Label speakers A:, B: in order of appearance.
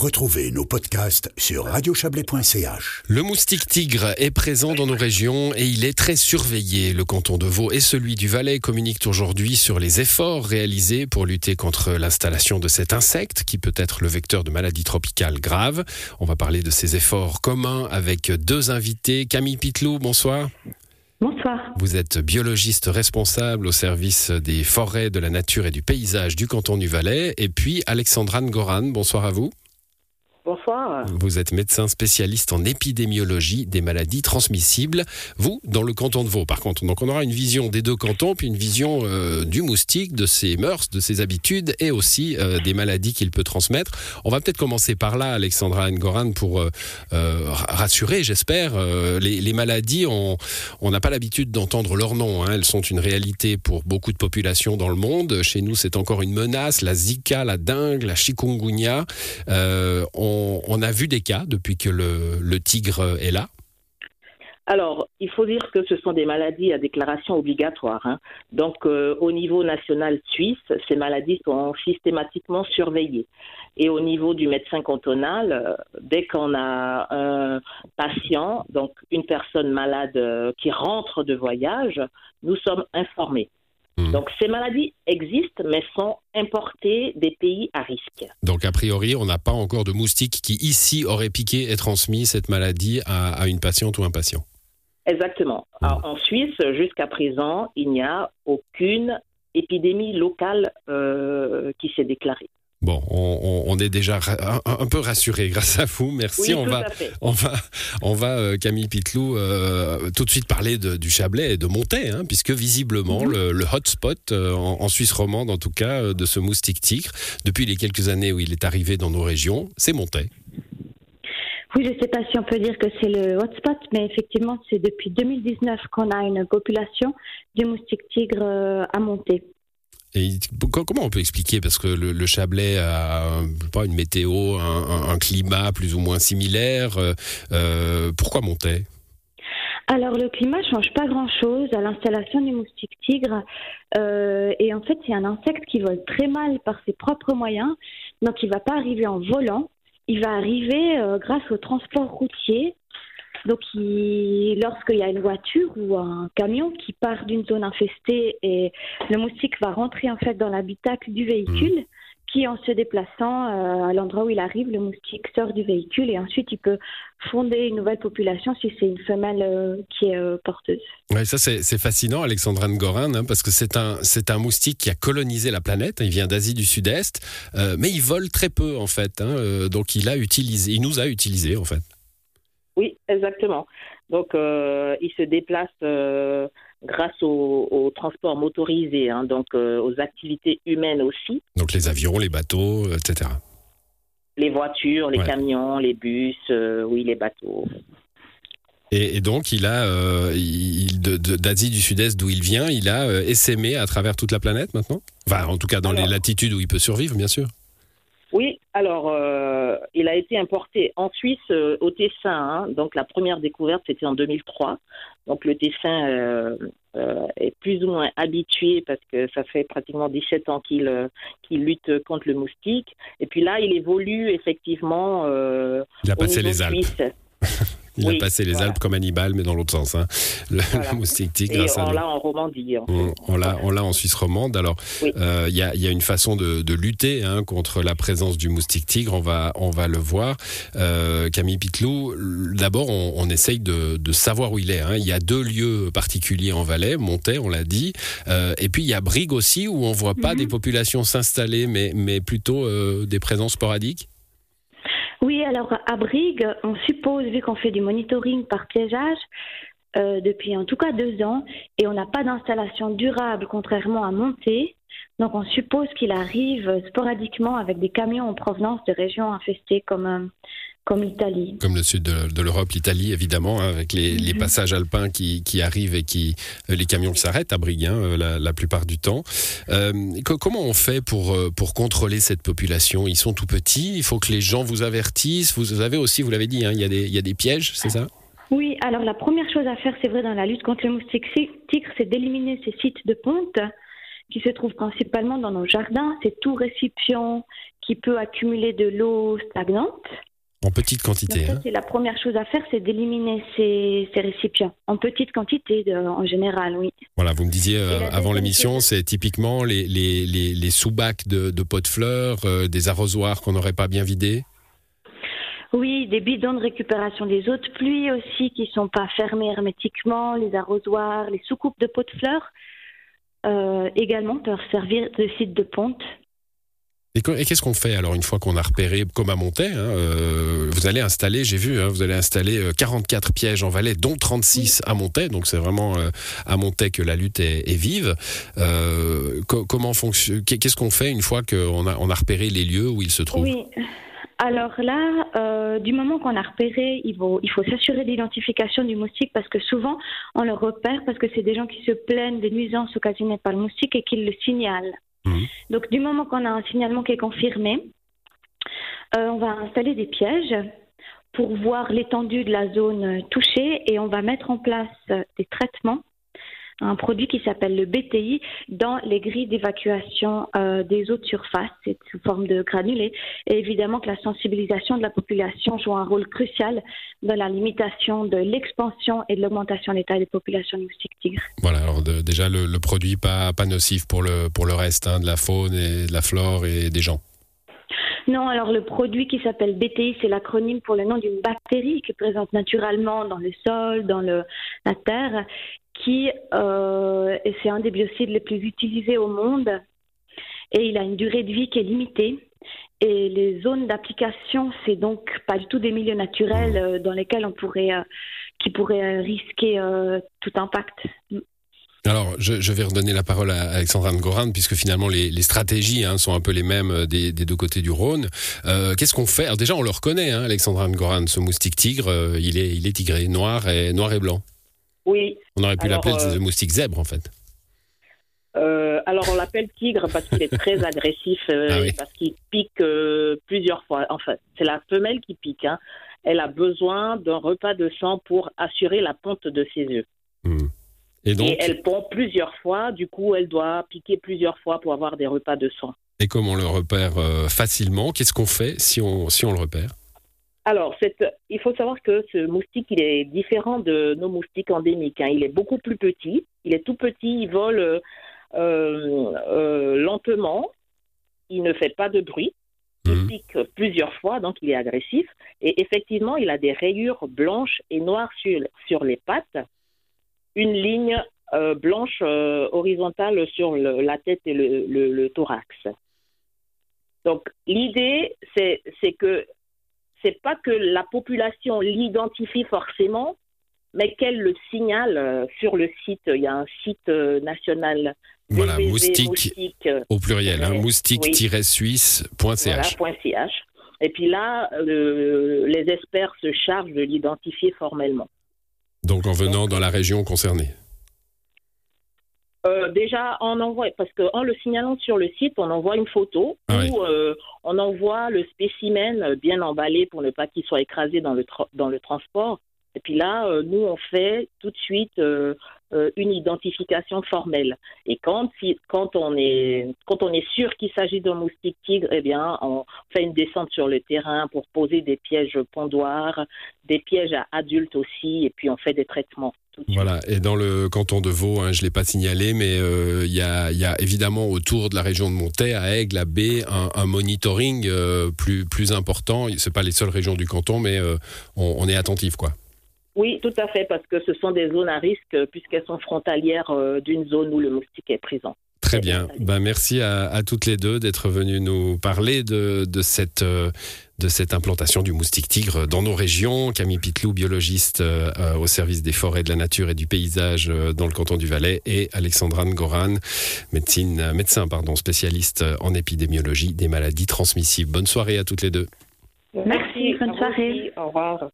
A: Retrouvez nos podcasts sur radiochablais.ch.
B: Le moustique tigre est présent dans nos régions et il est très surveillé. Le canton de Vaud et celui du Valais communiquent aujourd'hui sur les efforts réalisés pour lutter contre l'installation de cet insecte qui peut être le vecteur de maladies tropicales graves. On va parler de ces efforts communs avec deux invités. Camille Pitlou, bonsoir.
C: Bonsoir.
B: Vous êtes biologiste responsable au service des forêts, de la nature et du paysage du canton du Valais. Et puis Alexandrane Goran, bonsoir à vous.
C: Bonsoir.
B: Vous êtes médecin spécialiste en épidémiologie des maladies transmissibles. Vous, dans le canton de Vaud, par contre. Donc, on aura une vision des deux cantons, puis une vision euh, du moustique, de ses mœurs, de ses habitudes et aussi euh, des maladies qu'il peut transmettre. On va peut-être commencer par là, Alexandra Ngoran, pour euh, rassurer, j'espère. Les, maladies, on n'a pas l'habitude d'entendre leur nom. Hein. Elles sont une réalité pour beaucoup de populations dans le monde. Chez nous, c'est encore une menace. La Zika, la dengue, la chikungunya. On on, a vu des cas depuis que le, tigre est là
C: alors, il faut dire que ce sont des maladies à déclaration obligatoire. Hein. Donc, euh, au niveau national suisse, ces maladies sont systématiquement surveillées. Et au niveau du médecin cantonal, euh, dès qu'on a un patient, donc une personne malade euh, qui rentre de voyage, nous sommes informés. Hmm. Donc ces maladies existent, mais sont importées des pays à risque.
B: Donc a priori, on n'a pas encore de moustiques qui ici auraient piqué et transmis cette maladie à, une patiente ou un patient.
C: Exactement. Hmm. en Suisse, jusqu'à présent, il n'y a aucune épidémie locale euh, qui s'est déclarée.
B: Bon, on, est déjà un, peu rassuré grâce à vous. Merci. on, va, on, va, on va, euh, Camille Pitlou, euh, tout de suite parler du Chablais et de Montaix, hein, puisque visiblement mhm. le, hotspot euh, en, Suisse romande, en tout cas, de ce moustique tigre, depuis les quelques années où il est arrivé dans nos régions, c'est Montaix.
D: Oui, je ne sais pas si on peut dire que c'est le hotspot, mais effectivement, c'est depuis 2019 qu'on a une population du moustique tigre à Montaix.
B: Comment on peut expliquer? Parce que le, Chablais a pas une météo, un, climat plus ou moins similaire. Euh, euh, pourquoi monter?
D: Alors le climat change pas grand-chose à l'installation du moustique tigre euh, et en fait c'est un insecte qui vole très mal par ses propres moyens. Donc il va pas arriver en volant, il va arriver grâce au transport routier donc, lorsqu'il y a une voiture ou un camion qui part d'une zone infestée et le moustique va rentrer en fait dans l'habitacle du véhicule, mmh. qui en se déplaçant euh, à l'endroit où il arrive, le moustique sort du véhicule et ensuite il peut fonder une nouvelle population si c'est une femelle euh, qui est euh, porteuse.
B: Oui, ça c'est fascinant, Alexandra Ngorin, hein, parce que c'est un, un moustique qui a colonisé la planète. Il vient d'Asie du Sud-Est, mais il vole très peu en fait. Hein, donc il a utilisé, il nous a utilisé en fait.
C: Exactement. Donc, euh, il se déplace euh, grâce au, transport motorisé, hein, donc euh, aux activités humaines aussi.
B: Donc les avions, les bateaux, etc.
C: Les voitures, les camions, les bus, oui, les bateaux.
B: Et, donc, il a, d'Asie du Sud-Est d'où il vient, il a essaimé à travers toute la planète maintenant? Enfin, en tout cas, dans les latitudes où il peut survivre, bien sûr.
C: Oui, alors euh, il a été importé en Suisse euh, au Tessin. Hein. donc la première découverte c'était en 2003. Donc le Tessin euh, est plus ou moins habitué parce que ça fait pratiquement 17 ans qu'il lutte contre le moustique. Et puis là il évolue effectivement.
B: il a passé les Alpes. Il a passé les Alpes comme Hannibal, mais dans l'autre sens. Hein. Le, moustique tigre.
C: on l'a en Romandie.
B: On, l'a en Suisse romande. Alors, euh, il y, a, une façon de, lutter hein, contre la présence du moustique tigre. On va, on va le voir. Euh, Camille Pitlou, d'abord, on, essaye de, savoir où il est. Hein. Il y a deux lieux particuliers en Valais, Montaix, on l'a dit. Euh, et puis, il y a Brigue aussi, où on voit pas mhm. des populations s'installer, mais, mais plutôt des présences sporadiques.
D: Alors à Brigue, on suppose, vu qu'on fait du monitoring par piégeage, euh, depuis en tout cas deux ans, et on n'a pas d'installation durable, contrairement à Monté. Donc on suppose qu'il arrive sporadiquement avec des camions en provenance de régions infestées comme euh, comme l'Italie.
B: Comme le sud de, l'Europe, l'Italie évidemment, hein, avec les, mhm. passages alpins qui, arrivent et qui euh, les camions qui s'arrêtent à Brigue hein, euh, la, plupart du temps. Euh, comment on fait pour, pour contrôler cette population? Ils sont tout petits, il faut que les gens vous avertissent. Vous avez aussi, vous l'avez dit, hein, il, y a des, il y a des pièges, c'est ça?
D: Oui, alors la première chose à faire, c'est vrai, dans la lutte contre le moustique tigre, c'est d'éliminer ces sites de ponte qui se trouve principalement dans nos jardins. C'est tout récipient qui peut accumuler de l'eau stagnante.
B: En petite quantité.
D: Donc ça,
B: hein.
D: la première chose à faire, c'est d'éliminer ces, ces récipients. En petite quantité, de- en général, oui.
B: Voilà, vous me disiez euh, avant l'émission, c'est typiquement les, les, les, les sous-bacs de, de pots de fleurs, euh, des arrosoirs qu'on n'aurait pas bien vidés.
D: Oui, des bidons de récupération des eaux de pluie aussi qui sont pas fermés hermétiquement, les arrosoirs, les soucoupes de pots de fleurs euh, également peuvent servir de site de ponte.
B: Et, qu'est-ce qu'on fait alors une fois qu'on a repéré, comme à Montaix, hein, euh, vous allez installer, j'ai vu, hein, vous allez installer euh, 44 pièges en Valais, dont 36 à Montaix, donc c'est vraiment euh, à Montaix que la lutte est, est vive. Euh, co- comment fonctionne Qu'est-ce qu'on fait une fois qu'on a, on a repéré les lieux où ils se trouvent?
D: Oui. Alors là, euh, du moment qu'on a repéré, il faut, il faut s'assurer de l'identification du moustique parce que souvent on le repère parce que c'est des gens qui se plaignent des nuisances occasionnées par le moustique et qui le signalent.
B: Mhm.
D: Donc du moment qu'on a un signalement qui est confirmé, euh, on va installer des pièges pour voir l'étendue de la zone touchée et on va mettre en place des traitements, un produit qui s'appelle le BTI dans les grilles d'évacuation euh, des eaux de surface, c'est sous forme de granulés. Et évidemment que la sensibilisation de la population joue un rôle crucial dans la limitation de l'expansion et de l'augmentation des tailles des populations de moustiques tigres.
B: Voilà, alors de- déjà le, le produit pas, pas nocif pour le, pour le reste, hein, de la faune et de la flore et des gens.
D: Non, alors le produit qui s'appelle BTI, c'est l'acronyme pour le nom d'une bactérie qui est présente naturellement dans le sol, dans le, la terre, qui euh, c'est un des biocides les plus utilisés au monde et il a une durée de vie qui est limitée. Et les zones d'application, c'est donc pas du tout des milieux naturels euh, dans lesquels on pourrait, euh, qui pourraient euh, risquer tout impact.
B: Alors, je, vais redonner la parole à Alexandra Ngoran, puisque finalement les, stratégies hein, sont un peu les mêmes des, deux côtés du Rhône. Qu'est-ce qu'on fait? Alors déjà, on le reconnaît, hein, Alexandra Ngoran, ce moustique tigre, il, est, il est tigré, noir et, noir et blanc.
C: Oui,
B: On aurait pu l'appeler
C: euh,
B: le moustique zèbre, en fait.
C: Euh, alors on l'appelle tigre parce qu'il est très agressif, euh,
B: Ah oui.
C: et parce qu'il pique euh, plusieurs fois. Enfin, c'est la femelle qui pique. hein. Elle a besoin d'un repas de sang pour assurer la ponte de ses œufs.
B: Hmm. Et donc,
C: Et elle pond plusieurs fois, du coup elle doit piquer plusieurs fois pour avoir des repas de sang.
B: et comme on le repère euh, facilement, qu'est-ce qu'on fait si on, si on le repère?
C: Alors, il faut savoir que ce moustique, il est différent de nos moustiques endémiques. hein. Il est beaucoup plus petit. Il est tout petit, il vole euh, euh, lentement. Il ne fait pas de bruit. Il
B: Mhm.
C: pique plusieurs fois, donc il est agressif. Et effectivement, il a des rayures blanches et noires sur, sur les pattes, une ligne euh, blanche euh, horizontale sur le- la tête et le, le- le thorax. Donc l'idée, c'est que c'est pas que la population l'identifie forcément, mais qu'elle le signale euh, sur le site. Il y a un site euh, national.
B: Voilà, moustique
C: moustique, euh,
B: au pluriel, hein, moustique-suisse.ch.
C: voilà. Et puis là, euh, les experts se chargent de l'identifier formellement.
B: Donc en venant dans la région concernée.
C: Euh, déjà, on envoie, parce qu'en le signalant sur le site, on envoie une photo
B: Ah oui.
C: où euh, on envoie le spécimen bien emballé pour ne pas qu'il soit écrasé dans le, dans le transport. Et puis là, euh, nous, on fait tout de suite euh, euh, une identification formelle. Et quand, si- quand, on, est, quand on est sûr qu'il s'agit d'un moustique tigre, eh bien, on fait une descente sur le terrain pour poser des pièges pondoirs, des pièges à adultes aussi, et puis on fait des traitements.
B: Voilà, et dans le canton de Vaud, hein, je ne l'ai pas signalé, mais euh, il y, a, il y a évidemment autour de la région de Montaix, à Aigle, à B, un, un monitoring euh, plus, plus important. Ce pas les seules régions du canton, mais euh, on, on est attentif, quoi.
C: Oui, tout à fait, parce que ce sont des zones à risque puisqu'elles sont frontalières d'une zone où le moustique est présent.
B: Très bien. Ben, merci à, à toutes les deux d'être venues nous parler de, de, cette, euh, de cette implantation du moustique tigre dans nos régions. Camille Pitlou, biologiste euh, euh, au service des forêts, de la nature et du paysage euh, dans le canton du Valais, et Alexandra Goran, médecine, euh, médecin pardon, spécialiste en épidémiologie des maladies transmissibles. Bonne soirée à toutes les deux.
D: Merci, bonne soirée.
C: Au revoir.